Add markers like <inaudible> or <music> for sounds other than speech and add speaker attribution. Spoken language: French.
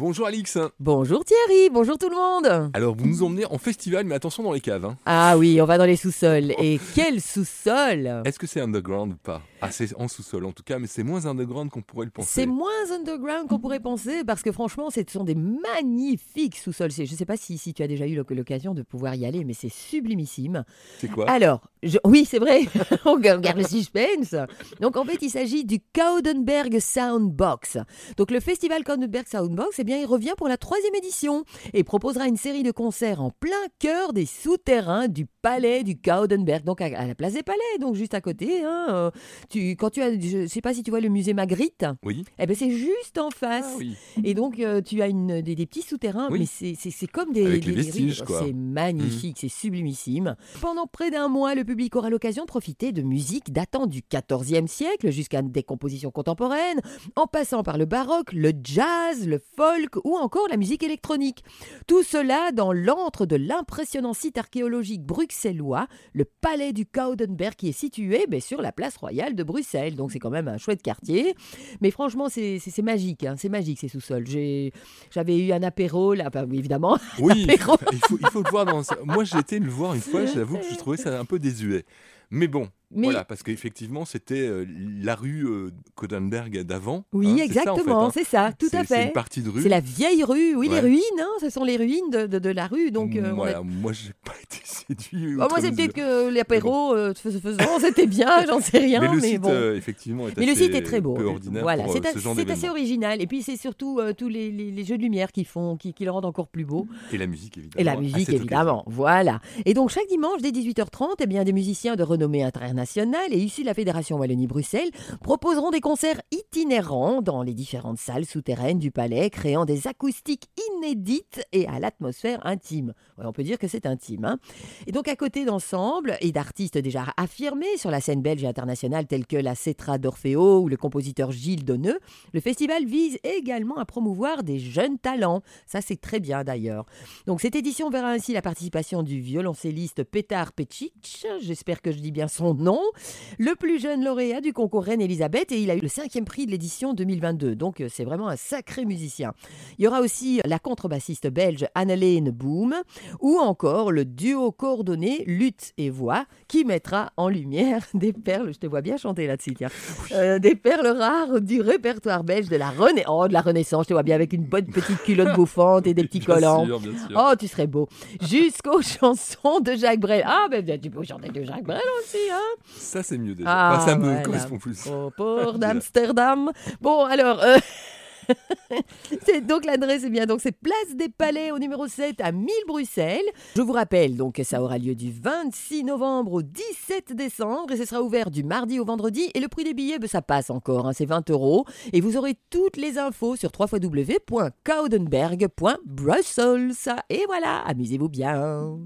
Speaker 1: Bonjour Alix.
Speaker 2: Bonjour Thierry, bonjour tout le monde.
Speaker 1: Alors vous nous emmenez en festival, mais attention dans les caves. hein.
Speaker 2: Ah oui, on va dans les sous-sols. Et quel sous-sol?
Speaker 1: Est-ce que c'est underground ou pas? Ah c'est en sous-sol en tout cas, mais c'est moins underground qu'on pourrait le penser.
Speaker 2: C'est moins underground qu'on pourrait penser parce que franchement, ce sont des magnifiques sous-sols. C'est- Je ne sais pas si, si tu as déjà eu l'oc- l'occasion de pouvoir y aller, mais c'est sublimissime.
Speaker 1: C'est quoi?
Speaker 2: Alors, je- oui, c'est vrai, <laughs> on garde le suspense. Donc en fait, il s'agit du Kaudenberg Soundbox. Donc le festival Kaudenberg Soundbox, eh bien, il revient pour la troisième édition et proposera une série de concerts en plein cœur des souterrains du palais du Kaudenberg, donc à, la place des palais, donc juste à côté. hein, euh, tu, quand tu as, je sais pas si tu vois le musée Magritte,
Speaker 1: Oui.
Speaker 2: eh ben c'est juste en face.
Speaker 1: Ah oui.
Speaker 2: Et donc, euh, tu as une, des, des petits souterrains,
Speaker 1: Oui.
Speaker 2: mais c'est- comme des,
Speaker 1: Avec
Speaker 2: des-
Speaker 1: les vestiges.
Speaker 2: C'est magnifique, c'est sublimissime. Pendant près d'un mois, le public aura l'occasion de profiter de musique datant du XIVe siècle jusqu'à des compositions contemporaines, en passant par le baroque, le jazz, le folk ou encore la musique électronique. Tout cela dans l'antre de l'impressionnant site archéologique bruxellois, le palais du Kaudenberg, qui est situé ben, sur la place royale de Bruxelles. Donc c'est quand même un chouette quartier. Mais franchement, c'est magique, hein, c'est magique ces sous-sols. J'avais eu un apéro, là, évidemment. <laughs>
Speaker 1: Oui, il faut, il faut le voir dans... Moi j'ai été le voir une fois, j'avoue que je trouvais ça un peu désuet. Mais bon,
Speaker 2: Mais
Speaker 1: voilà, parce qu'effectivement c'était euh, la rue euh, Codenberg d'avant.
Speaker 2: oui,
Speaker 1: hein, c'est ça, en fait,
Speaker 2: exactement,
Speaker 1: hein.
Speaker 2: c'est ça, tout
Speaker 1: C'est-
Speaker 2: à
Speaker 1: C'est
Speaker 2: fait.
Speaker 1: une partie de rue.
Speaker 2: C'est la vieille rue, oui,
Speaker 1: Ouais.
Speaker 2: les ruines, hein, ce sont les ruines de, de- de la rue. Donc, euh, a-
Speaker 1: voilà, moi j'ai pas été séduit.
Speaker 2: Bah, moi, c'est peut-être que l'apéro, euh, faisant, <laughs> c'était bien, j'en sais rien,
Speaker 1: Mais
Speaker 2: mais,
Speaker 1: le site,
Speaker 2: bon.
Speaker 1: euh, effectivement, est
Speaker 2: Mais le site est très beau. Voilà,
Speaker 1: euh,
Speaker 2: c'est a-
Speaker 1: ce
Speaker 2: assez original. Et puis c'est surtout euh, tous les, les- les jeux de lumière qui font, qui, qui le rendent encore plus beau.
Speaker 1: Et la musique, évidemment.
Speaker 2: Et la musique, évidemment. Voilà. Et donc, chaque dimanche, dès 18h30, eh bien, des musiciens de renommée internationale et issus de la Fédération Wallonie-Bruxelles proposeront des concerts itinérants dans les différentes salles souterraines du palais, créant des acoustiques inédites et à l'atmosphère intime. Ouais, on peut dire que c'est intime. hein. Et donc, à côté d'ensemble et d'artistes déjà affirmés sur la scène belge et internationale, tels que la Cetra d'Orfeo ou le compositeur Gilles Donneux, le festival vise également à promouvoir des jeunes talents. Ça, c'est très bien d'ailleurs. Donc cette édition verra ainsi la participation du violoncelliste Petar Pecic, j'espère que je dis bien son nom, le plus jeune lauréat du concours Reine Elisabeth et il a eu le cinquième prix de l'édition 2022. Donc euh, c'est vraiment un sacré musicien. Il y aura aussi la contrebassiste belge Annelene Boom ou encore le duo lutte et voix qui mettra en lumière <laughs> des perles, je te vois bien chanter là-dessus, tiens, Euh, des perles rares du répertoire belge de la, René- oh, de la Renaissance, je te vois bien avec une bonne petite culotte bouffante et des petits <laughs>
Speaker 1: Bien
Speaker 2: collants.
Speaker 1: sûr, bien sûr.
Speaker 2: Oh, tu serais beau. Jusqu'aux <laughs> chansons de Jacques Brel. Ah, ben tu peux chanter de Jacques Brel aussi, hein
Speaker 1: Ça, c'est mieux déjà.
Speaker 2: Ah,
Speaker 1: Enfin, ça me
Speaker 2: voilà.
Speaker 1: correspond plus.
Speaker 2: Au port d'Amsterdam. Bon, alors... euh, <laughs> c'est donc l'adresse est bien. Donc c'est place des Palais au numéro 7 à 1000 Bruxelles. Je vous rappelle donc que ça aura lieu du 26 novembre au 17 décembre. Et ce sera ouvert du mardi au vendredi. Et le prix des billets ben, ça passe encore hein, c'est 20 euros. Et vous aurez toutes les infos sur www.kaudenberg.brussels et voilà amusez-vous bien.